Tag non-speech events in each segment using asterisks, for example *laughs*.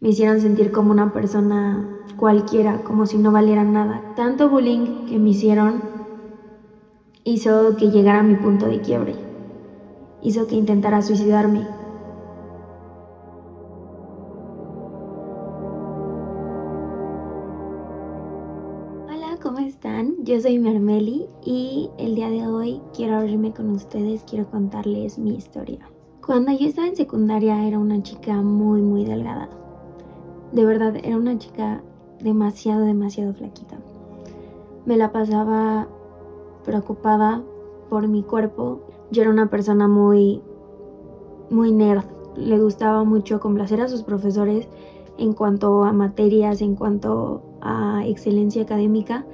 me hicieron sentir como una persona cualquiera, como si no valiera nada. Tanto bullying que me hicieron hizo que llegara a mi punto de quiebre, hizo que intentara suicidarme. Hola, ¿cómo están? Yo soy Mermeli y el día de hoy quiero abrirme con ustedes, quiero contarles mi historia. Cuando yo estaba en secundaria era una chica muy muy delgada de verdad, era una chica demasiado, demasiado flaquita. Me la pasaba preocupada por mi cuerpo. Yo era una persona muy, muy nerd. Le gustaba mucho complacer a sus profesores en cuanto a materias, en cuanto a excelencia académica.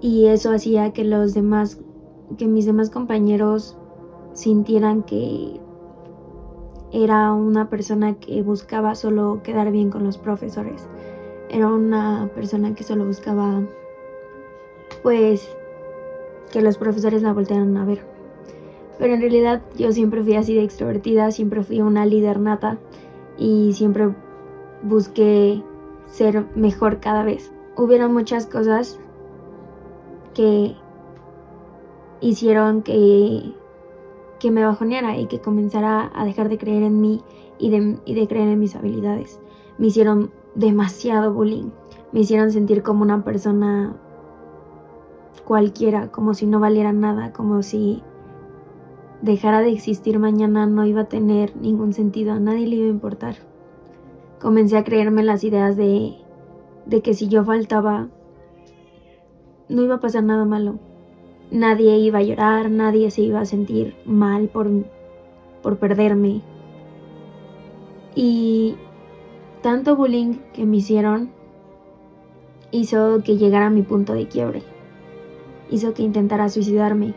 Y eso hacía que los demás, que mis demás compañeros sintieran que era una persona que buscaba solo quedar bien con los profesores. Era una persona que solo buscaba, pues, que los profesores la voltearan a ver. Pero en realidad yo siempre fui así de extrovertida, siempre fui una líder nata y siempre busqué ser mejor cada vez. Hubieron muchas cosas que hicieron que que me bajoneara y que comenzara a dejar de creer en mí y de, creer en mis habilidades. Me hicieron demasiado bullying, me hicieron sentir como una persona cualquiera, como si no valiera nada, como si dejara de existir mañana no iba a tener ningún sentido, a nadie le iba a importar. Comencé a creerme las ideas de, de que si yo faltaba, no iba a pasar nada malo, Nadie iba a llorar, nadie se iba a sentir mal por, por perderme. Y tanto bullying que me hicieron hizo que llegara a mi punto de quiebre. Hizo que intentara suicidarme,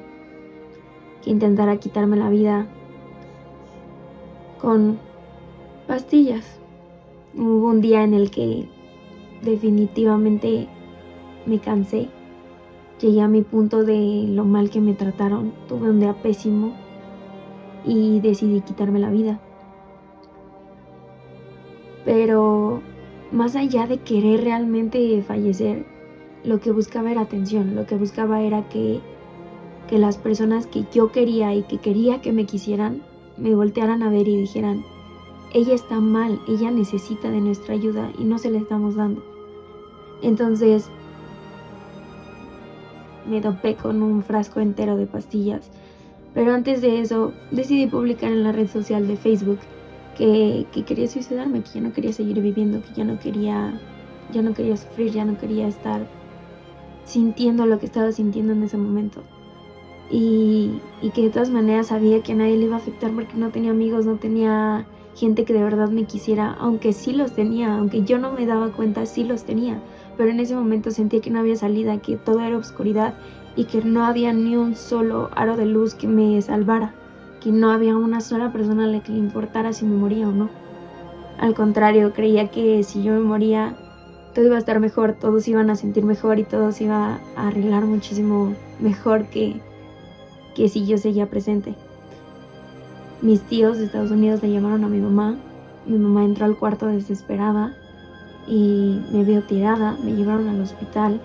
que intentara quitarme la vida con pastillas. Hubo un día en el que definitivamente me cansé Llegué a mi punto de lo mal que me trataron, tuve un día pésimo y decidí quitarme la vida. Pero más allá de querer realmente fallecer, lo que buscaba era atención, lo que buscaba era que, que las personas que yo quería y que quería que me quisieran, me voltearan a ver y dijeran, ella está mal, ella necesita de nuestra ayuda y no se la estamos dando. Entonces, me dopé con un frasco entero de pastillas. Pero antes de eso decidí publicar en la red social de Facebook que, quería suicidarme, que ya no quería seguir viviendo, que ya no quería, ya no quería sufrir, ya no quería estar sintiendo lo que estaba sintiendo en ese momento. Y, y que de todas maneras sabía que a nadie le iba a afectar porque no tenía amigos, no tenía gente que de verdad me quisiera, aunque sí los tenía, aunque yo no me daba cuenta, sí los tenía pero en ese momento sentía que no había salida, que todo era oscuridad y que no había ni un solo aro de luz que me salvara, que no había una sola persona a la que le importara si me moría o no. Al contrario, creía que si yo me moría, todo iba a estar mejor, todos iban a sentir mejor y todo se iba a arreglar muchísimo mejor que, que si yo seguía presente. Mis tíos de Estados Unidos le llamaron a mi mamá, mi mamá entró al cuarto desesperada y me vio tirada, me llevaron al hospital,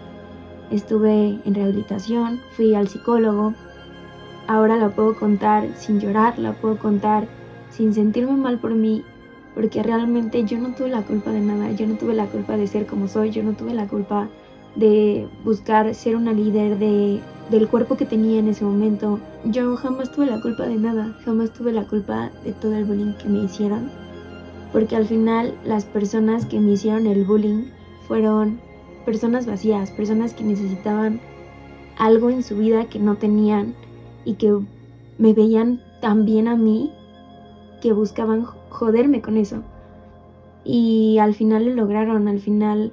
estuve en rehabilitación, fui al psicólogo, ahora la puedo contar sin llorar, la puedo contar sin sentirme mal por mí, porque realmente yo no tuve la culpa de nada, yo no tuve la culpa de ser como soy, yo no tuve la culpa de buscar ser una líder de, del cuerpo que tenía en ese momento. Yo jamás tuve la culpa de nada, jamás tuve la culpa de todo el bullying que me hicieron porque al final las personas que me hicieron el bullying fueron personas vacías, personas que necesitaban algo en su vida que no tenían y que me veían tan bien a mí que buscaban joderme con eso. Y al final lo lograron, al final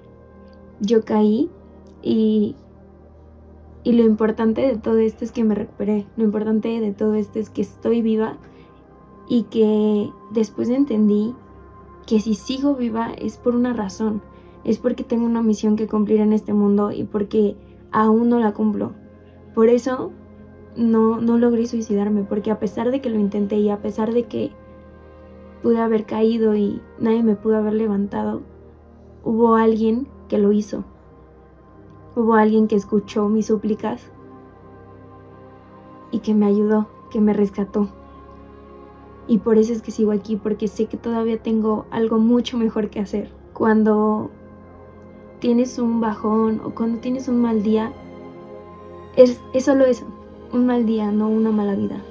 yo caí y, y lo importante de todo esto es que me recuperé, lo importante de todo esto es que estoy viva y que después entendí que si sigo viva es por una razón, es porque tengo una misión que cumplir en este mundo y porque aún no la cumplo. Por eso no, no logré suicidarme, porque a pesar de que lo intenté y a pesar de que pude haber caído y nadie me pudo haber levantado, hubo alguien que lo hizo. Hubo alguien que escuchó mis súplicas y que me ayudó, que me rescató. Y por eso es que sigo aquí, porque sé que todavía tengo algo mucho mejor que hacer. Cuando tienes un bajón o cuando tienes un mal día, es, es solo eso, un mal día, no una mala vida.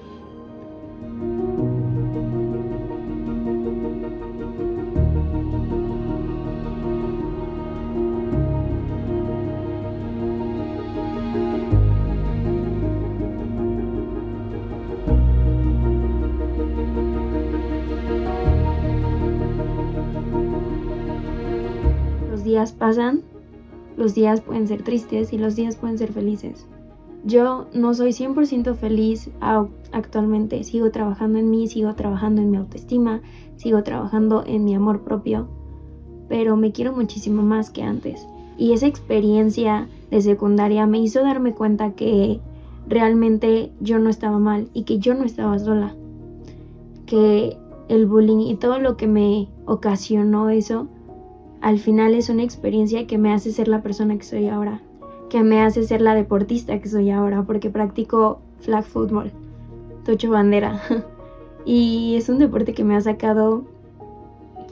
Días pasan, los días pueden ser tristes y los días pueden ser felices. Yo no soy 100% feliz actualmente, sigo trabajando en mí, sigo trabajando en mi autoestima, sigo trabajando en mi amor propio, pero me quiero muchísimo más que antes. Y esa experiencia de secundaria me hizo darme cuenta que realmente yo no estaba mal y que yo no estaba sola. Que el bullying y todo lo que me ocasionó eso al final es una experiencia que me hace ser la persona que soy ahora, que me hace ser la deportista que soy ahora, porque practico flag football, tocho bandera. *laughs* y es un deporte que me ha sacado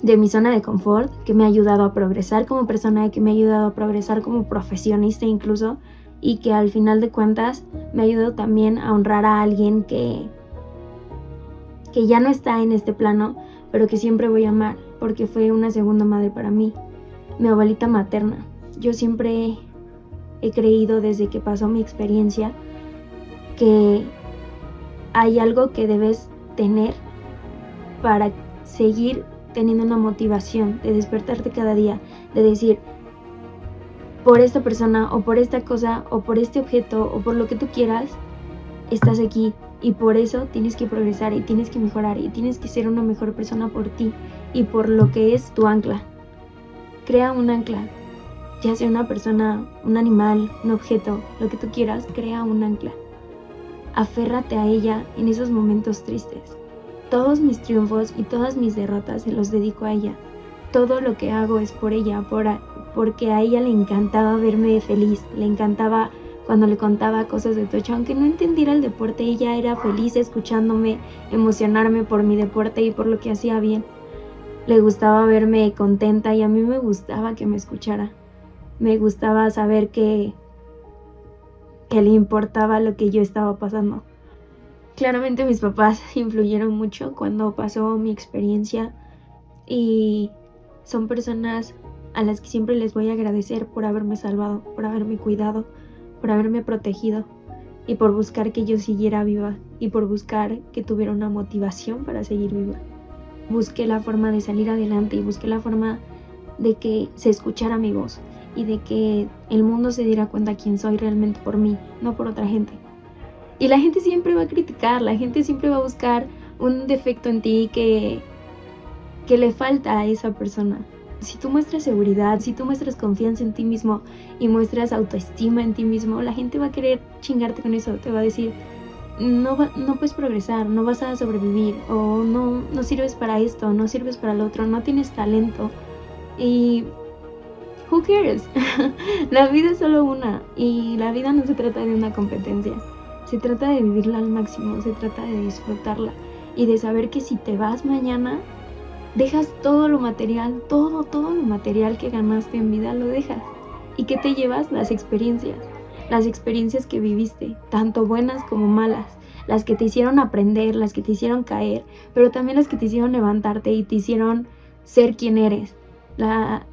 de mi zona de confort, que me ha ayudado a progresar como persona, que me ha ayudado a progresar como profesionista incluso, y que al final de cuentas me ha ayudado también a honrar a alguien que, que ya no está en este plano, pero que siempre voy a amar, porque fue una segunda madre para mí, mi abuelita materna. Yo siempre he creído desde que pasó mi experiencia que hay algo que debes tener para seguir teniendo una motivación de despertarte cada día, de decir, por esta persona o por esta cosa o por este objeto o por lo que tú quieras, estás aquí y por eso tienes que progresar y tienes que mejorar y tienes que ser una mejor persona por ti y por lo que es tu ancla. Crea un ancla, ya sea una persona, un animal, un objeto, lo que tú quieras, crea un ancla. Aférrate a ella en esos momentos tristes. Todos mis triunfos y todas mis derrotas se los dedico a ella. Todo lo que hago es por ella, por porque a ella le encantaba verme feliz, le encantaba cuando le contaba cosas de Tocha, aunque no entendiera el deporte, ella era feliz escuchándome, emocionarme por mi deporte y por lo que hacía bien. Le gustaba verme contenta y a mí me gustaba que me escuchara. Me gustaba saber que, que le importaba lo que yo estaba pasando. Claramente mis papás *laughs* influyeron mucho cuando pasó mi experiencia y son personas a las que siempre les voy a agradecer por haberme salvado, por haberme cuidado, por haberme protegido y por buscar que yo siguiera viva y por buscar que tuviera una motivación para seguir viva. Busqué la forma de salir adelante y busqué la forma de que se escuchara mi voz y de que el mundo se diera cuenta quién soy realmente por mí, no por otra gente. Y la gente siempre va a criticar, la gente siempre va a buscar un defecto en ti que, que le falta a esa persona si tú muestras seguridad, si tú muestras confianza en ti mismo y muestras autoestima en ti mismo, la gente va a querer chingarte con eso, te va a decir, no, no puedes progresar, no vas a sobrevivir, o no, no sirves para esto, no sirves para lo otro, no tienes talento. Y who cares? *laughs* la vida es solo una y la vida no se trata de una competencia. Se trata de vivirla al máximo, se trata de disfrutarla y de saber que si te vas mañana dejas todo lo material, todo, todo lo material que ganaste en vida, lo dejas. ¿Y qué te llevas? Las experiencias. Las experiencias que viviste, tanto buenas como malas. Las que te hicieron aprender, las que te hicieron caer, pero también las que te hicieron levantarte y te hicieron ser quien eres. La,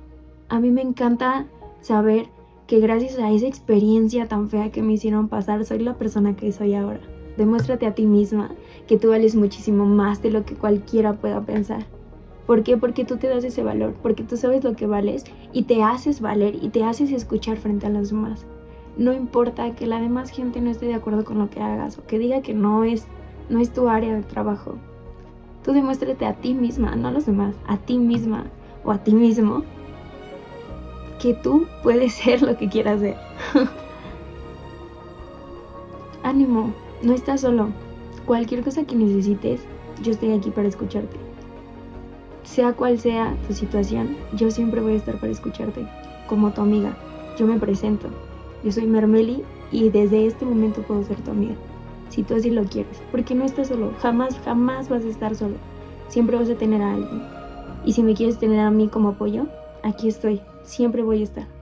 a mí me encanta saber que gracias a esa experiencia tan fea que me hicieron pasar, soy la persona que soy ahora. Demuéstrate a ti misma que tú vales muchísimo más de lo que cualquiera pueda pensar. ¿Por qué? Porque tú te das ese valor, porque tú sabes lo que vales y te haces valer y te haces escuchar frente a los demás. No importa que la demás gente no esté de acuerdo con lo que hagas o que diga que no es, no es tu área de trabajo. Tú demuéstrate a ti misma, no a los demás, a ti misma o a ti mismo, que tú puedes *laughs* ser lo que quieras ser. *laughs* Ánimo, no estás solo. Cualquier cosa que necesites, yo estoy aquí para escucharte. Sea cual sea tu situación, yo siempre voy a estar para escucharte, como tu amiga. Yo me presento. Yo soy Mermeli y desde este momento puedo ser tu amiga. Si tú así lo quieres. Porque no estás solo. Jamás, jamás vas a estar solo. Siempre vas a tener a alguien. Y si me quieres tener a mí como apoyo, aquí estoy. Siempre voy a estar.